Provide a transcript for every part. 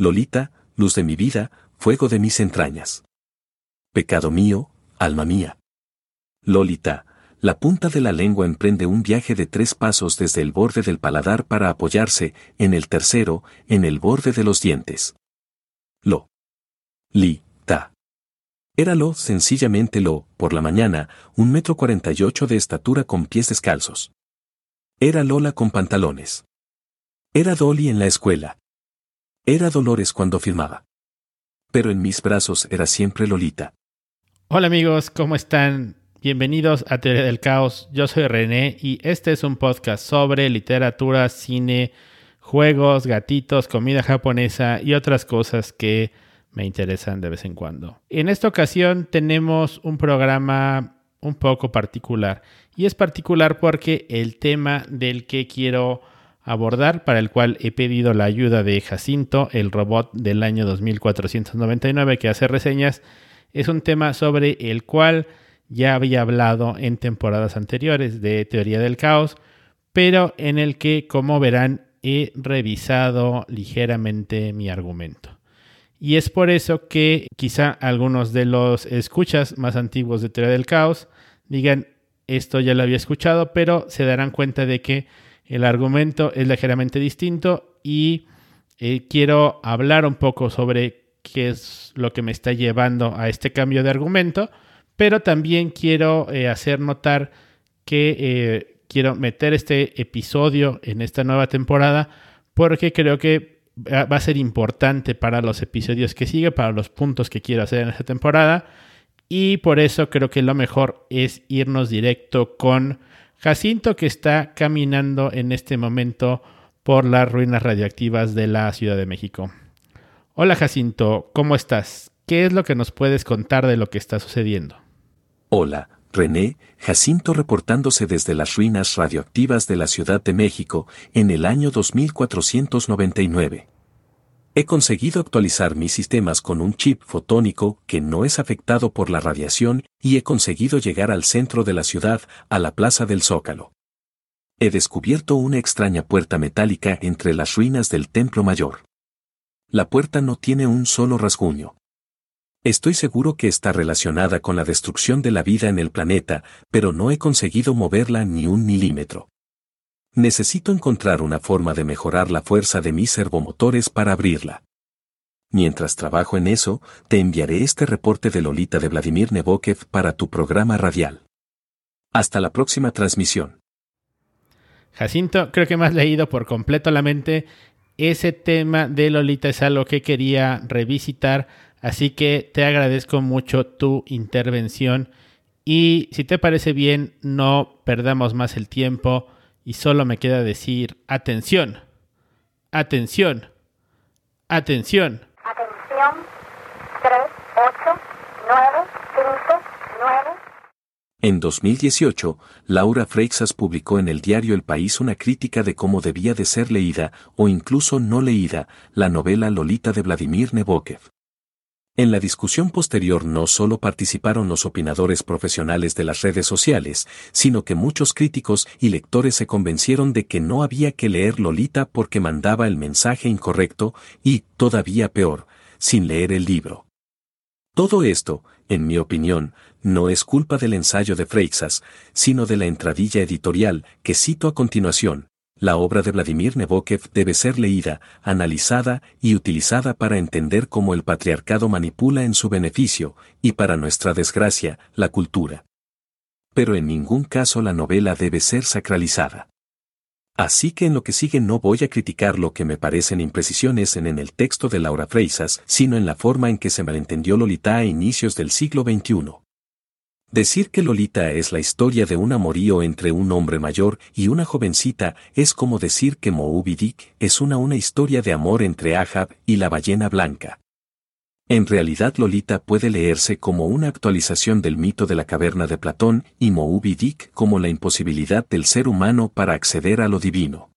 Lolita, luz de mi vida, fuego de mis entrañas. Pecado mío, alma mía. Lolita, la punta de la lengua emprende un viaje de tres pasos desde el borde del paladar para apoyarse, en el tercero, en el borde de los dientes. Lo. Li, ta. Era lo, sencillamente lo, por la mañana, un metro cuarenta y ocho de estatura con pies descalzos. Era Lola con pantalones. Era Dolly en la escuela. Era Dolores cuando firmaba. Pero en mis brazos era siempre Lolita. Hola amigos, ¿cómo están? Bienvenidos a Teoría del Caos. Yo soy René y este es un podcast sobre literatura, cine, juegos, gatitos, comida japonesa y otras cosas que me interesan de vez en cuando. En esta ocasión tenemos un programa un poco particular y es particular porque el tema del que quiero abordar, para el cual he pedido la ayuda de Jacinto, el robot del año 2499 que hace reseñas, es un tema sobre el cual ya había hablado en temporadas anteriores de Teoría del Caos, pero en el que, como verán, he revisado ligeramente mi argumento. Y es por eso que quizá algunos de los escuchas más antiguos de Teoría del Caos digan, esto ya lo había escuchado, pero se darán cuenta de que el argumento es ligeramente distinto y eh, quiero hablar un poco sobre qué es lo que me está llevando a este cambio de argumento pero también quiero eh, hacer notar que eh, quiero meter este episodio en esta nueva temporada porque creo que va a ser importante para los episodios que siguen, para los puntos que quiero hacer en esta temporada. Y por eso creo que lo mejor es irnos directo con Jacinto que está caminando en este momento por las ruinas radioactivas de la Ciudad de México. Hola Jacinto, ¿cómo estás? ¿Qué es lo que nos puedes contar de lo que está sucediendo? Hola, René, Jacinto reportándose desde las ruinas radioactivas de la Ciudad de México en el año 2499. He conseguido actualizar mis sistemas con un chip fotónico que no es afectado por la radiación y he conseguido llegar al centro de la ciudad, a la Plaza del Zócalo. He descubierto una extraña puerta metálica entre las ruinas del Templo Mayor. La puerta no tiene un solo rasguño. Estoy seguro que está relacionada con la destrucción de la vida en el planeta, pero no he conseguido moverla ni un milímetro. Necesito encontrar una forma de mejorar la fuerza de mis servomotores para abrirla. Mientras trabajo en eso, te enviaré este reporte de Lolita de Vladimir Nebokev para tu programa radial. Hasta la próxima transmisión. Jacinto, creo que me has leído por completo la mente. Ese tema de Lolita es algo que quería revisitar Así que te agradezco mucho tu intervención y si te parece bien, no perdamos más el tiempo y solo me queda decir atención, atención, atención. Atención, 3, 8, 9, 5, 9. En 2018, Laura Freixas publicó en el diario El País una crítica de cómo debía de ser leída, o incluso no leída, la novela Lolita de Vladimir Nebokev. En la discusión posterior no solo participaron los opinadores profesionales de las redes sociales, sino que muchos críticos y lectores se convencieron de que no había que leer Lolita porque mandaba el mensaje incorrecto y, todavía peor, sin leer el libro. Todo esto, en mi opinión, no es culpa del ensayo de Freixas, sino de la entradilla editorial que cito a continuación, la obra de Vladimir Nebokev debe ser leída, analizada y utilizada para entender cómo el patriarcado manipula en su beneficio, y para nuestra desgracia, la cultura. Pero en ningún caso la novela debe ser sacralizada. Así que en lo que sigue no voy a criticar lo que me parecen imprecisiones en, en el texto de Laura Freisas, sino en la forma en que se malentendió Lolita a inicios del siglo XXI. Decir que Lolita es la historia de un amorío entre un hombre mayor y una jovencita es como decir que Moby Dick es una una historia de amor entre Ahab y la ballena blanca. En realidad Lolita puede leerse como una actualización del mito de la caverna de Platón y Moby Dick como la imposibilidad del ser humano para acceder a lo divino.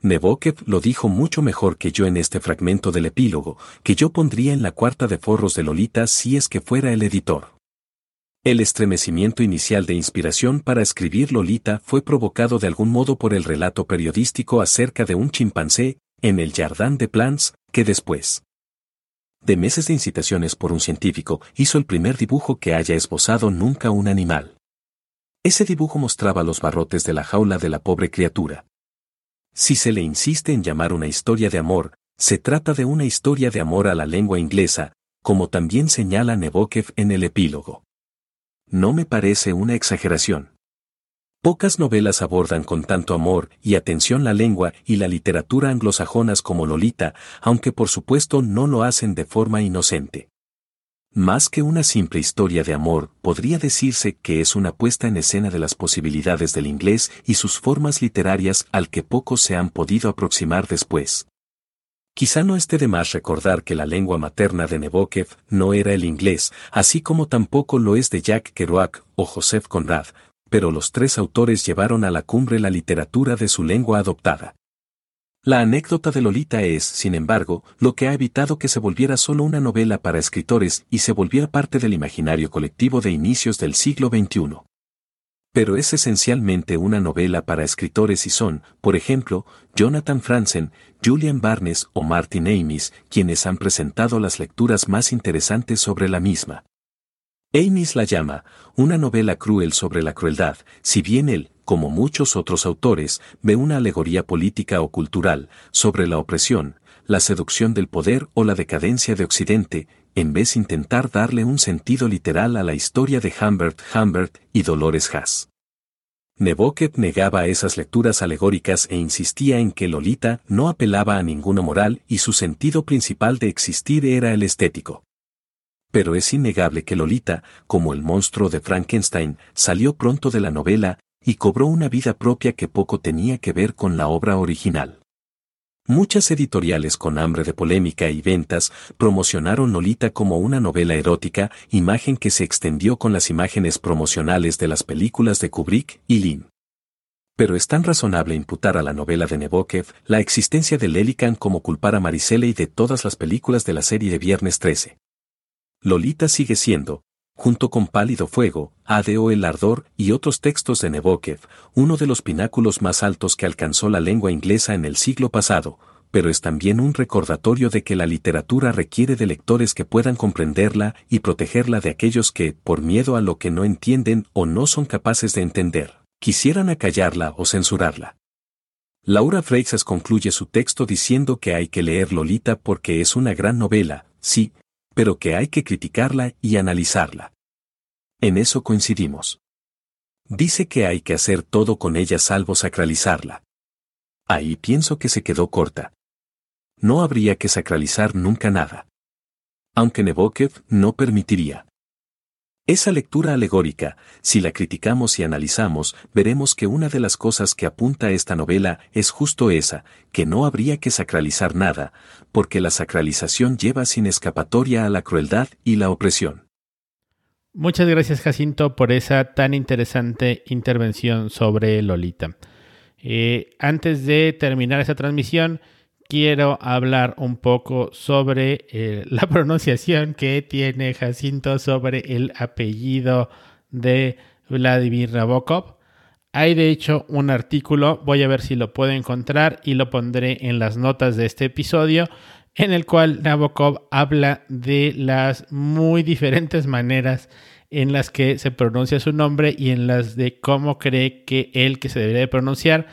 Nebokev lo dijo mucho mejor que yo en este fragmento del epílogo, que yo pondría en la cuarta de forros de Lolita si es que fuera el editor. El estremecimiento inicial de inspiración para escribir Lolita fue provocado de algún modo por el relato periodístico acerca de un chimpancé, en el Jardin de Plants, que después de meses de incitaciones por un científico, hizo el primer dibujo que haya esbozado nunca un animal. Ese dibujo mostraba los barrotes de la jaula de la pobre criatura. Si se le insiste en llamar una historia de amor, se trata de una historia de amor a la lengua inglesa, como también señala Nabokov en el epílogo. No me parece una exageración. Pocas novelas abordan con tanto amor y atención la lengua y la literatura anglosajonas como Lolita, aunque por supuesto no lo hacen de forma inocente. Más que una simple historia de amor, podría decirse que es una puesta en escena de las posibilidades del inglés y sus formas literarias al que pocos se han podido aproximar después. Quizá no esté de más recordar que la lengua materna de Nabokov no era el inglés, así como tampoco lo es de Jack Kerouac o Joseph Conrad, pero los tres autores llevaron a la cumbre la literatura de su lengua adoptada. La anécdota de Lolita es, sin embargo, lo que ha evitado que se volviera solo una novela para escritores y se volviera parte del imaginario colectivo de inicios del siglo XXI. Pero es esencialmente una novela para escritores y son, por ejemplo, Jonathan Franzen, Julian Barnes o Martin Amis quienes han presentado las lecturas más interesantes sobre la misma. Amis la llama, una novela cruel sobre la crueldad, si bien él, como muchos otros autores, ve una alegoría política o cultural sobre la opresión, la seducción del poder o la decadencia de Occidente, en vez de intentar darle un sentido literal a la historia de Humbert Humbert y Dolores Haas. Nabokov negaba esas lecturas alegóricas e insistía en que Lolita no apelaba a ninguna moral y su sentido principal de existir era el estético pero es innegable que Lolita, como el monstruo de Frankenstein, salió pronto de la novela y cobró una vida propia que poco tenía que ver con la obra original. Muchas editoriales con hambre de polémica y ventas promocionaron Lolita como una novela erótica, imagen que se extendió con las imágenes promocionales de las películas de Kubrick y Lynn. Pero es tan razonable imputar a la novela de Nabokov la existencia de Lelican como culpar a Maricela y de todas las películas de la serie de Viernes 13. Lolita sigue siendo, junto con Pálido Fuego, Adeo el Ardor y otros textos de Nabokov, uno de los pináculos más altos que alcanzó la lengua inglesa en el siglo pasado, pero es también un recordatorio de que la literatura requiere de lectores que puedan comprenderla y protegerla de aquellos que, por miedo a lo que no entienden o no son capaces de entender, quisieran acallarla o censurarla. Laura Freixas concluye su texto diciendo que hay que leer Lolita porque es una gran novela, sí, pero que hay que criticarla y analizarla. En eso coincidimos. Dice que hay que hacer todo con ella salvo sacralizarla. Ahí pienso que se quedó corta. No habría que sacralizar nunca nada. Aunque Nabokov no permitiría. Esa lectura alegórica, si la criticamos y analizamos, veremos que una de las cosas que apunta esta novela es justo esa, que no habría que sacralizar nada, porque la sacralización lleva sin escapatoria a la crueldad y la opresión. Muchas gracias Jacinto por esa tan interesante intervención sobre Lolita. Eh, antes de terminar esa transmisión, quiero hablar un poco sobre eh, la pronunciación que tiene Jacinto sobre el apellido de Vladimir Nabokov. Hay de hecho un artículo, voy a ver si lo puedo encontrar y lo pondré en las notas de este episodio, en el cual Nabokov habla de las muy diferentes maneras en las que se pronuncia su nombre y en las de cómo cree que él que se debería pronunciar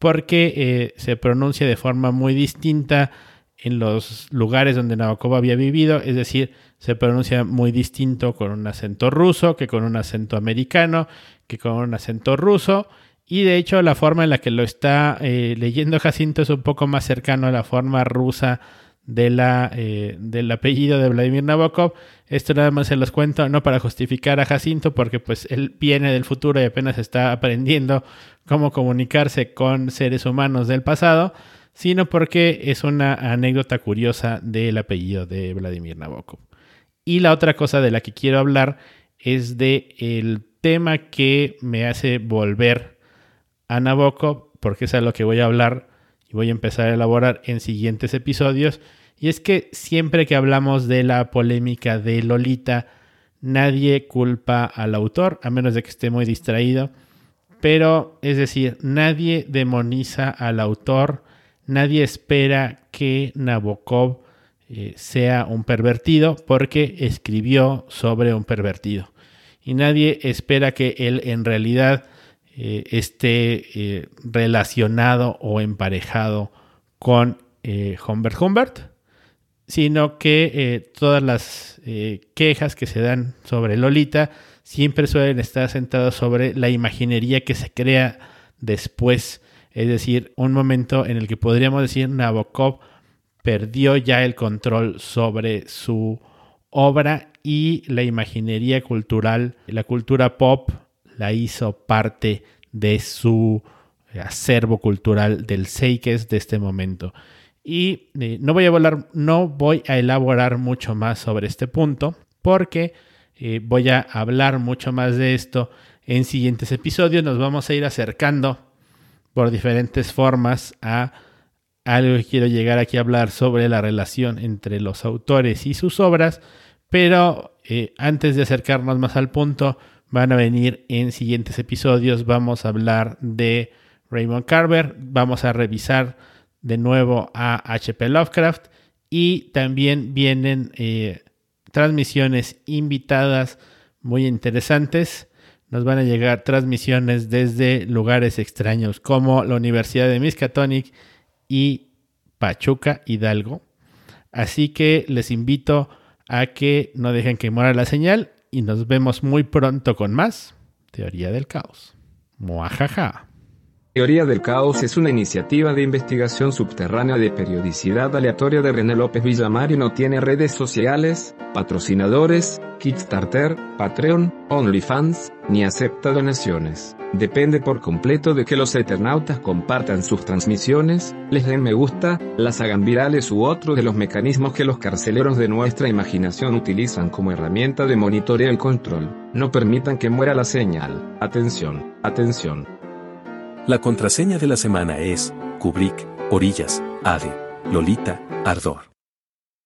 porque eh, se pronuncia de forma muy distinta en los lugares donde Nabokov había vivido, es decir, se pronuncia muy distinto con un acento ruso que con un acento americano, que con un acento ruso, y de hecho la forma en la que lo está eh, leyendo Jacinto es un poco más cercano a la forma rusa de la, eh, del apellido de Vladimir Nabokov. Esto nada más se los cuento, no para justificar a Jacinto, porque pues él viene del futuro y apenas está aprendiendo cómo comunicarse con seres humanos del pasado, sino porque es una anécdota curiosa del apellido de Vladimir Nabokov. Y la otra cosa de la que quiero hablar es de el tema que me hace volver a Nabokov, porque es a lo que voy a hablar y voy a empezar a elaborar en siguientes episodios. Y es que siempre que hablamos de la polémica de Lolita, nadie culpa al autor, a menos de que esté muy distraído pero, es decir, nadie demoniza al autor, nadie espera que Nabokov eh, sea un pervertido porque escribió sobre un pervertido. Y nadie espera que él en realidad eh, esté eh, relacionado o emparejado con Humbert. Humbert, sino que todas las quejas que se dan sobre Lolita siempre suelen estar sentadas sobre la imaginería que se crea después, es decir, un momento en el que podríamos decir Nabokov perdió ya el control sobre su obra y la imaginería cultural, la cultura pop la hizo parte de su acervo cultural del Seikes de este momento. Y eh, no, voy a no voy a elaborar mucho más sobre este punto porque eh, voy a hablar mucho más de esto en siguientes episodios. Nos vamos a ir acercando por diferentes formas a algo que quiero llegar aquí a hablar sobre la relación entre los autores y sus obras, pero eh, antes de acercarnos más al punto, van a venir en siguientes episodios, vamos a hablar de Raymond Carver, vamos a revisar de nuevo a HP Lovecraft y también vienen eh, transmisiones invitadas muy interesantes. Nos van a llegar transmisiones desde lugares extraños como la Universidad de Miskatonic y Pachuca Hidalgo. Así que les invito a que no dejen que muera la señal y nos vemos muy pronto con más Teoría del Caos. Muajaja. Teoría del Caos es una iniciativa de investigación subterránea de periodicidad aleatoria de René López Villamar y no tiene redes sociales, patrocinadores, Kickstarter, Patreon, OnlyFans, ni acepta donaciones. Depende por completo de que los eternautas compartan sus transmisiones, les den me gusta, las hagan virales u otro de los mecanismos que los carceleros de nuestra imaginación utilizan como herramienta de monitoreo y control. No permitan que muera la señal. Atención, atención. La contraseña de la semana es Kubrick, Orillas, Ade, Lolita, Ardor.